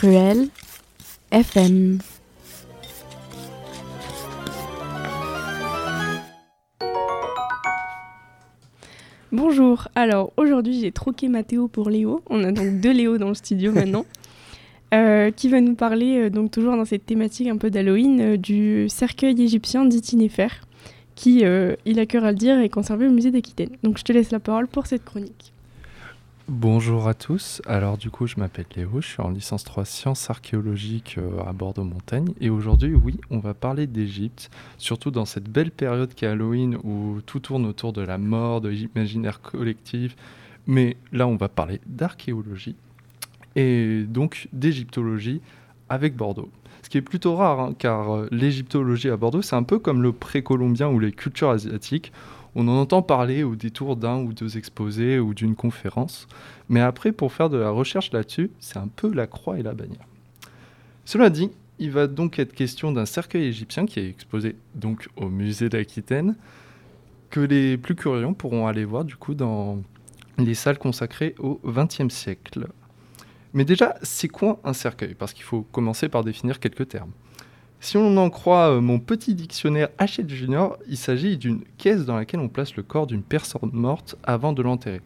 Cruel FM. Bonjour, alors aujourd'hui j'ai troqué Mathéo pour Léo, on a donc deux Léo dans le studio maintenant, euh, qui va nous parler, euh, donc toujours dans cette thématique un peu d'Halloween, euh, du cercueil égyptien d'Itinéfer, qui, il a cœur à le dire, est conservé au musée d'Aquitaine. Donc je te laisse la parole pour cette chronique. Bonjour à tous. Alors du coup, je m'appelle Léo, je suis en licence 3 sciences archéologiques euh, à Bordeaux-Montagne et aujourd'hui, oui, on va parler d'Égypte, surtout dans cette belle période qu'est Halloween où tout tourne autour de la mort, de l'imaginaire collectif, mais là, on va parler d'archéologie et donc d'égyptologie avec Bordeaux. Ce qui est plutôt rare, hein, car euh, l'égyptologie à Bordeaux, c'est un peu comme le précolombien ou les cultures asiatiques on en entend parler au détour d'un ou deux exposés ou d'une conférence, mais après, pour faire de la recherche là-dessus, c'est un peu la croix et la bannière. Cela dit, il va donc être question d'un cercueil égyptien qui est exposé donc au musée d'Aquitaine, que les plus curieux pourront aller voir du coup dans les salles consacrées au XXe siècle. Mais déjà, c'est quoi un cercueil? Parce qu'il faut commencer par définir quelques termes. Si on en croit euh, mon petit dictionnaire Hachette Junior, il s'agit d'une caisse dans laquelle on place le corps d'une personne morte avant de l'enterrer.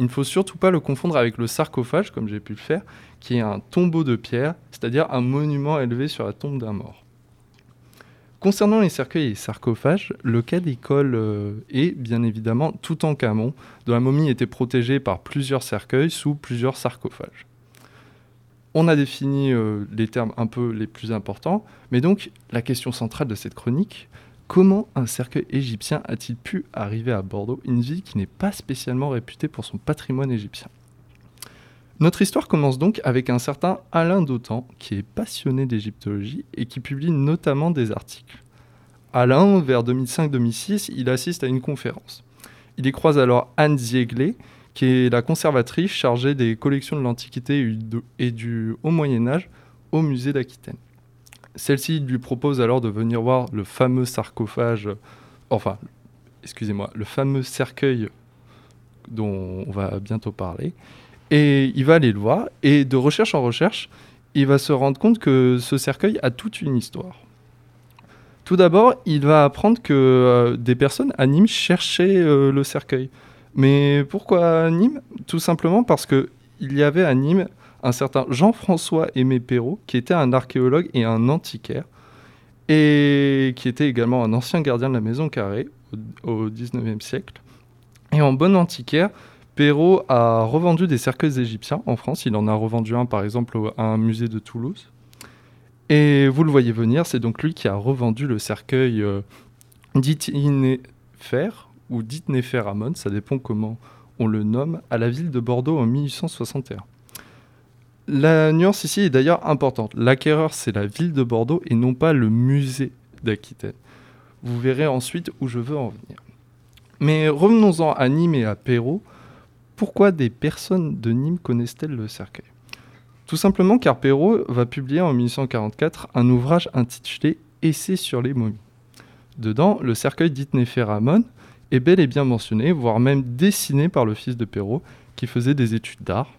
Il ne faut surtout pas le confondre avec le sarcophage, comme j'ai pu le faire, qui est un tombeau de pierre, c'est-à-dire un monument élevé sur la tombe d'un mort. Concernant les cercueils et les sarcophages, le cas d'école euh, est bien évidemment tout en camon, dont la momie était protégée par plusieurs cercueils sous plusieurs sarcophages. On a défini euh, les termes un peu les plus importants, mais donc la question centrale de cette chronique, comment un cercueil égyptien a-t-il pu arriver à Bordeaux, une ville qui n'est pas spécialement réputée pour son patrimoine égyptien? Notre histoire commence donc avec un certain Alain Dautan, qui est passionné d'égyptologie et qui publie notamment des articles. Alain, vers 2005-2006, il assiste à une conférence. Il y croise alors Anne Ziegler, qui est la conservatrice chargée des collections de l'Antiquité et du Haut Moyen Âge au musée d'Aquitaine. Celle-ci lui propose alors de venir voir le fameux sarcophage, enfin, excusez-moi, le fameux cercueil dont on va bientôt parler. Et il va aller le voir, et de recherche en recherche, il va se rendre compte que ce cercueil a toute une histoire. Tout d'abord, il va apprendre que euh, des personnes à Nîmes cherchaient euh, le cercueil. Mais pourquoi Nîmes? Tout simplement parce qu'il y avait à Nîmes un certain Jean-François Aimé Perrault, qui était un archéologue et un antiquaire, et qui était également un ancien gardien de la maison carrée au XIXe siècle. Et en bon antiquaire, Perrault a revendu des cercueils égyptiens en France. Il en a revendu un, par exemple, à un musée de Toulouse. Et vous le voyez venir, c'est donc lui qui a revendu le cercueil euh, d'Itinéfer, ou dite Néferamon, ça dépend comment on le nomme, à la ville de Bordeaux en 1861. La nuance ici est d'ailleurs importante. L'acquéreur, c'est la ville de Bordeaux et non pas le musée d'Aquitaine. Vous verrez ensuite où je veux en venir. Mais revenons-en à Nîmes et à Perrault. Pourquoi des personnes de Nîmes connaissent-elles le cercueil? Tout simplement car Perrault va publier en 1844 un ouvrage intitulé Essai sur les momies. Dedans, le cercueil d'Itnéphéramon est bel et bien mentionné, voire même dessiné par le fils de Perrault, qui faisait des études d'art.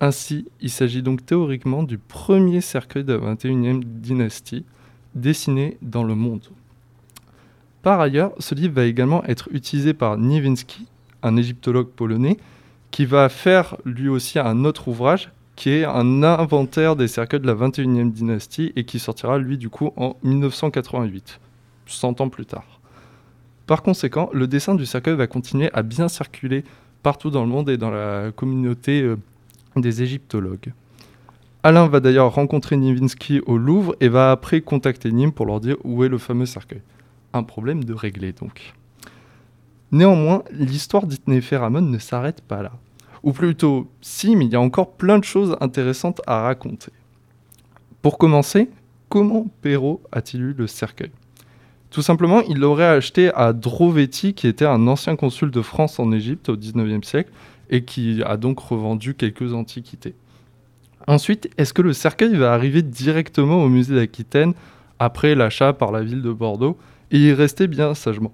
Ainsi, il s'agit donc théoriquement du premier cercueil de la 21e dynastie dessiné dans le monde. Par ailleurs, ce livre va également être utilisé par Niewinski, un égyptologue polonais, qui va faire lui aussi un autre ouvrage qui est un inventaire des cercueils de la 21e dynastie et qui sortira lui du coup en 1988, 100 ans plus tard. Par conséquent, le dessin du cercueil va continuer à bien circuler partout dans le monde et dans la communauté euh, des égyptologues. Alain va d'ailleurs rencontrer Nivinsky au Louvre et va après contacter Nîmes pour leur dire où est le fameux cercueil. Un problème de régler donc. Néanmoins, l'histoire d'Itnéphéramon ne s'arrête pas là. Ou plutôt, si, mais il y a encore plein de choses intéressantes à raconter. Pour commencer, comment Perrault a-t-il eu le cercueil? Tout simplement, il l'aurait acheté à Drovetti, qui était un ancien consul de France en Égypte au XIXe siècle et qui a donc revendu quelques antiquités. Ensuite, est-ce que le cercueil va arriver directement au musée d'Aquitaine après l'achat par la ville de Bordeaux? Et y rester bien sagement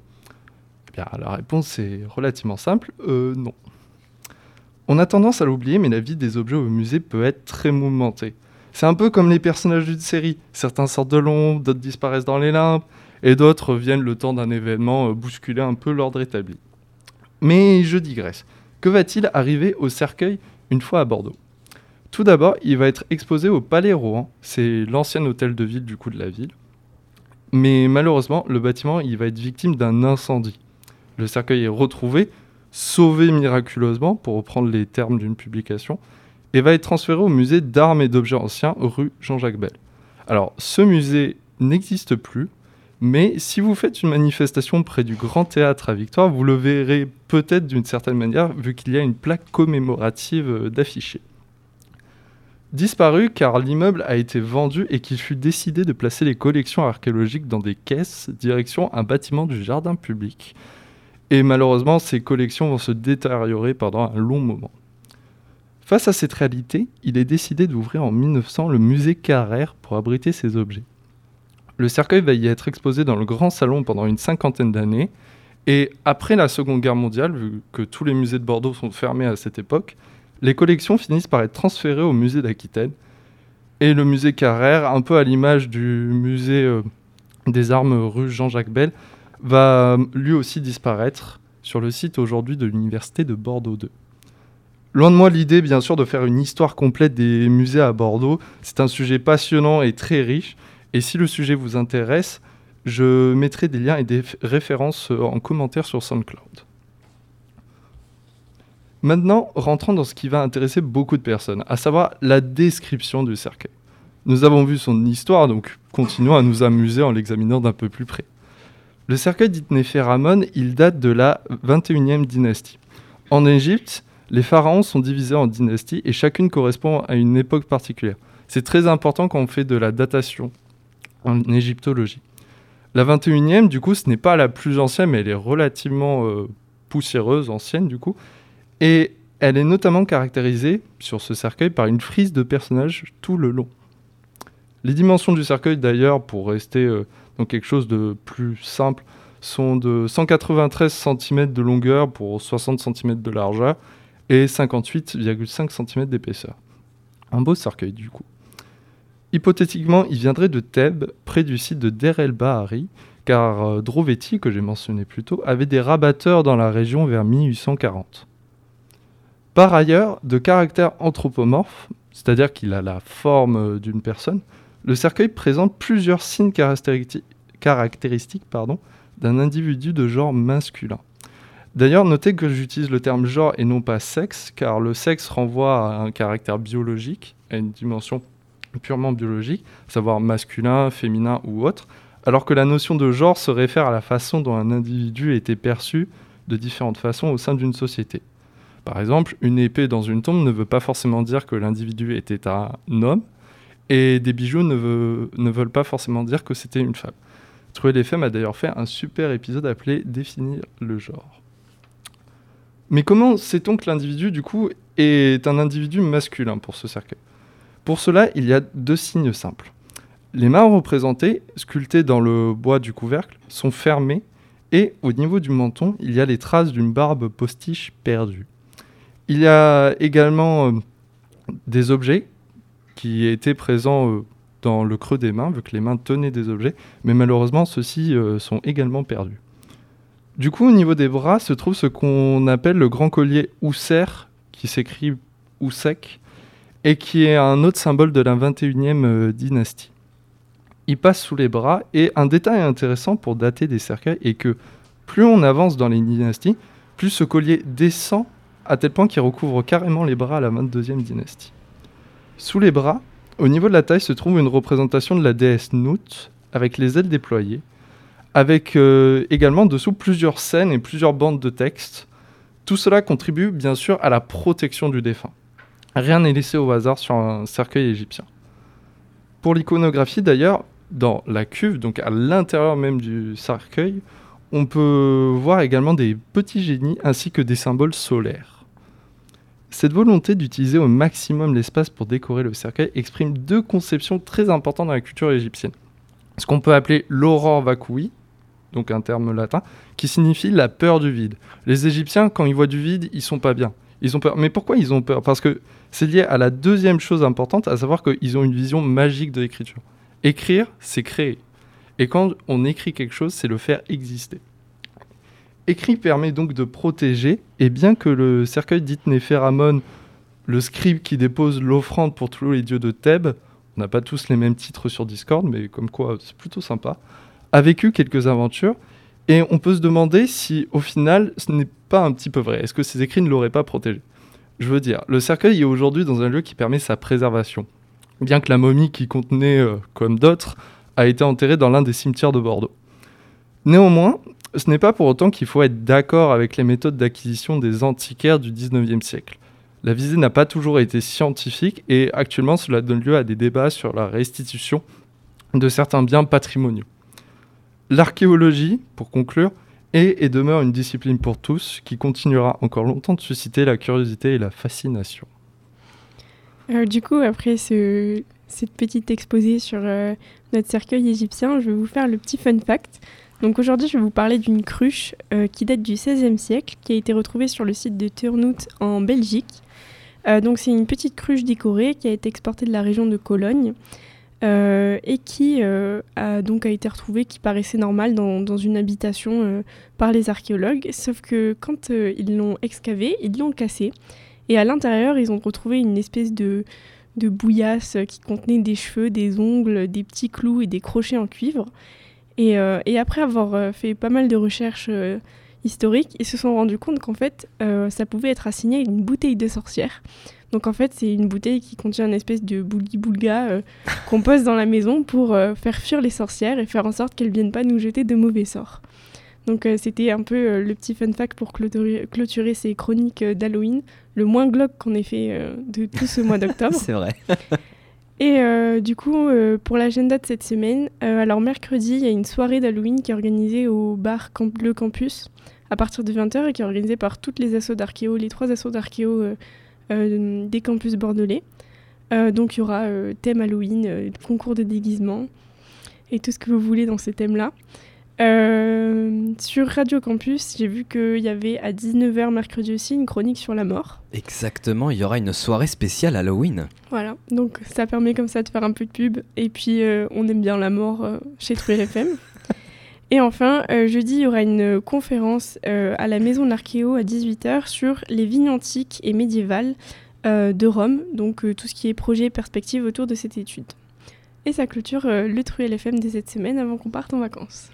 eh La réponse est relativement simple, euh, non. On a tendance à l'oublier, mais la vie des objets au musée peut être très mouvementée. C'est un peu comme les personnages d'une série. Certains sortent de l'ombre, d'autres disparaissent dans les limbes, et d'autres viennent le temps d'un événement euh, bousculer un peu l'ordre établi. Mais je digresse. Que va-t-il arriver au cercueil une fois à Bordeaux? Tout d'abord, il va être exposé au Palais Rohan, c'est l'ancien hôtel de ville du coup de la ville. Mais malheureusement, le bâtiment il va être victime d'un incendie. Le cercueil est retrouvé, sauvé miraculeusement, pour reprendre les termes d'une publication, et va être transféré au musée d'armes et d'objets anciens rue Jean-Jacques Bell. Alors, ce musée n'existe plus, mais si vous faites une manifestation près du Grand Théâtre à Victoire, vous le verrez peut-être d'une certaine manière, vu qu'il y a une plaque commémorative euh, d'affichés. Disparu car l'immeuble a été vendu et qu'il fut décidé de placer les collections archéologiques dans des caisses, direction un bâtiment du jardin public. Et malheureusement, ces collections vont se détériorer pendant un long moment. Face à cette réalité, il est décidé d'ouvrir en 1900 le musée Carrère pour abriter ces objets. Le cercueil va y être exposé dans le grand salon pendant une cinquantaine d'années, et après la Seconde Guerre mondiale, vu que tous les musées de Bordeaux sont fermés à cette époque, les collections finissent par être transférées au musée d'Aquitaine. Et le musée Carrère, un peu à l'image du musée euh, des armes rue Jean-Jacques Bell, va lui aussi disparaître sur le site aujourd'hui de l'université de Bordeaux 2. Loin de moi l'idée, bien sûr, de faire une histoire complète des musées à Bordeaux. C'est un sujet passionnant et très riche. Et si le sujet vous intéresse, je mettrai des liens et des références euh, en commentaire sur SoundCloud. Maintenant, rentrons dans ce qui va intéresser beaucoup de personnes, à savoir la description du cercueil. Nous avons vu son histoire, donc continuons à nous amuser en l'examinant d'un peu plus près. Le cercueil d'Itnéphéramon, il date de la 21e dynastie. En Égypte, les pharaons sont divisés en dynasties et chacune correspond à une époque particulière. C'est très important quand on fait de la datation en égyptologie. La 21e, du coup, ce n'est pas la plus ancienne, mais elle est relativement euh, poussiéreuse, ancienne, du coup. Et elle est notamment caractérisée sur ce cercueil par une frise de personnages tout le long. Les dimensions du cercueil, d'ailleurs, pour rester euh, dans quelque chose de plus simple, sont de 193 cm de longueur pour 60 cm de largeur et 58,5 cm d'épaisseur. Un beau cercueil, du coup. Hypothétiquement, il viendrait de Thèbes, près du site de Der el Bahari, car euh, Drovetti, que j'ai mentionné plus tôt, avait des rabatteurs dans la région vers 1840. Par ailleurs, de caractère anthropomorphe, c'est-à-dire qu'il a la forme euh, d'une personne, le cercueil présente plusieurs signes caractéristiques d'un individu de genre masculin. D'ailleurs, notez que j'utilise le terme genre et non pas sexe, car le sexe renvoie à un caractère biologique, à une dimension purement biologique, savoir masculin, féminin ou autre, alors que la notion de genre se réfère à la façon dont un individu était perçu de différentes façons au sein d'une société. Par exemple, une épée dans une tombe ne veut pas forcément dire que l'individu était un homme, et des bijoux ne, veulent pas forcément dire que c'était une femme. Trouver les femmes a d'ailleurs fait un super épisode appelé Définir le genre. Mais comment sait-on que l'individu, du coup, est un individu masculin pour ce cercueil? Pour cela, il y a deux signes simples. Les mains représentées, sculptées dans le bois du couvercle, sont fermées et au niveau du menton, il y a les traces d'une barbe postiche perdue. Il y a également euh, des objets qui étaient présents euh, dans le creux des mains, vu que les mains tenaient des objets, mais malheureusement ceux-ci euh, sont également perdus. Du coup, au niveau des bras se trouve ce qu'on appelle le grand collier Ousser, qui s'écrit Oussek, et qui est un autre symbole de la 21e dynastie. Il passe sous les bras, et un détail intéressant pour dater des cercueils est que plus on avance dans les dynasties, plus ce collier descend à tel point qu'il recouvre carrément les bras à la 22e dynastie. Sous les bras, au niveau de la taille, se trouve une représentation de la déesse Nout, avec les ailes déployées, avec euh, également dessous plusieurs scènes et plusieurs bandes de texte. Tout cela contribue bien sûr à la protection du défunt. Rien n'est laissé au hasard sur un cercueil égyptien. Pour l'iconographie d'ailleurs, dans la cuve, donc à l'intérieur même du cercueil, on peut voir également des petits génies ainsi que des symboles solaires. Cette volonté d'utiliser au maximum l'espace pour décorer le cercueil exprime deux conceptions très importantes dans la culture égyptienne. Ce qu'on peut appeler l'aurore vacui, donc un terme latin, qui signifie la peur du vide. Les Égyptiens, quand ils voient du vide, ils sont pas bien. Ils ont peur. Mais pourquoi ils ont peur? Parce que c'est lié à la deuxième chose importante, à savoir qu'ils ont une vision magique de l'écriture. Écrire, c'est créer. Et quand on écrit quelque chose, c'est le faire exister. Écrit permet donc de protéger, et bien que le cercueil d'Itnéphéramon, le scribe qui dépose l'offrande pour tous les dieux de Thèbes, on n'a pas tous les mêmes titres sur Discord, mais comme quoi c'est plutôt sympa, a vécu quelques aventures, et on peut se demander si au final ce n'est pas un petit peu vrai. Est-ce que ces écrits ne l'auraient pas protégé? Je veux dire, le cercueil est aujourd'hui dans un lieu qui permet sa préservation, bien que la momie qui contenait, euh, comme d'autres, a été enterrée dans l'un des cimetières de Bordeaux. Néanmoins, ce n'est pas pour autant qu'il faut être d'accord avec les méthodes d'acquisition des antiquaires du 19e siècle. La visée n'a pas toujours été scientifique et actuellement cela donne lieu à des débats sur la restitution de certains biens patrimoniaux. L'archéologie, pour conclure, est et demeure une discipline pour tous qui continuera encore longtemps de susciter la curiosité et la fascination. Du coup, après ce, cette petite exposé sur euh, notre cercueil égyptien, je vais vous faire le petit fun fact. Donc aujourd'hui, je vais vous parler d'une cruche euh, qui date du XVIe siècle, qui a été retrouvée sur le site de Turnhout en Belgique. Euh, donc c'est une petite cruche décorée qui a été exportée de la région de Cologne euh, et qui a donc a été retrouvée, qui paraissait normale dans, dans une habitation par les archéologues. Sauf que quand ils l'ont excavée, ils l'ont cassée et à l'intérieur, ils ont retrouvé une espèce de de bouillasse qui contenait des cheveux, des ongles, des petits clous et des crochets en cuivre. Euh, et, après avoir euh, fait pas mal de recherches euh, historiques, ils se sont rendus compte qu'en fait, ça pouvait être assigné à une bouteille de sorcière. Donc en fait, c'est une bouteille qui contient une espèce de boulgi-boulga qu'on pose dans la maison pour faire fuir les sorcières et faire en sorte qu'elles viennent pas nous jeter de mauvais sorts. Donc c'était un peu le petit fun fact pour clôturer, clôturer ces chroniques d'Halloween, le moins glauque qu'on ait fait de tout ce mois d'octobre. c'est vrai. Et euh, du coup, euh, pour l'agenda de cette semaine, euh, alors mercredi, il y a une soirée d'Halloween qui est organisée au bar Camp Le Campus à partir de 20h et qui est organisée par toutes les assos d'archéo, les trois assos d'archéo des campus bordelais. donc il y aura thème Halloween, concours de déguisement et tout ce que vous voulez dans ces thèmes-là. Euh, sur Radio Campus, j'ai vu qu'il y avait à 19h mercredi aussi une chronique sur la mort. Exactement, il y aura une soirée spéciale Halloween. Voilà, donc ça permet comme ça de faire un peu de pub. Et puis euh, on aime bien la mort euh, chez Truel FM. et enfin, jeudi, il y aura une conférence à la Maison de l'Archéo à 18h sur les vignes antiques et médiévales de Rome. Donc tout ce qui est projet et perspective autour de cette étude. Et ça clôture le Truel FM de cette semaine avant qu'on parte en vacances.